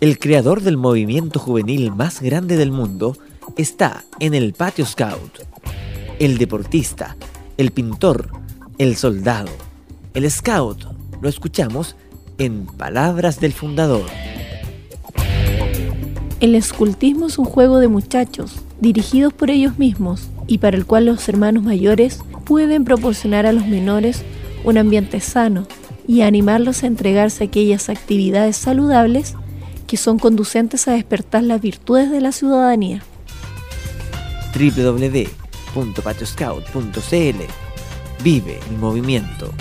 El creador del movimiento juvenil más grande del mundo está en el patio scout. El deportista, el pintor, el soldado, el scout, lo escuchamos en Palabras del Fundador. El escultismo es un juego de muchachos, dirigidos por ellos mismos y para el cual los hermanos mayores pueden proporcionar a los menores un ambiente sano y animarlos a entregarse a aquellas actividades saludables que son conducentes a despertar las virtudes de la ciudadanía. www.patioscout.cl Vive el movimiento.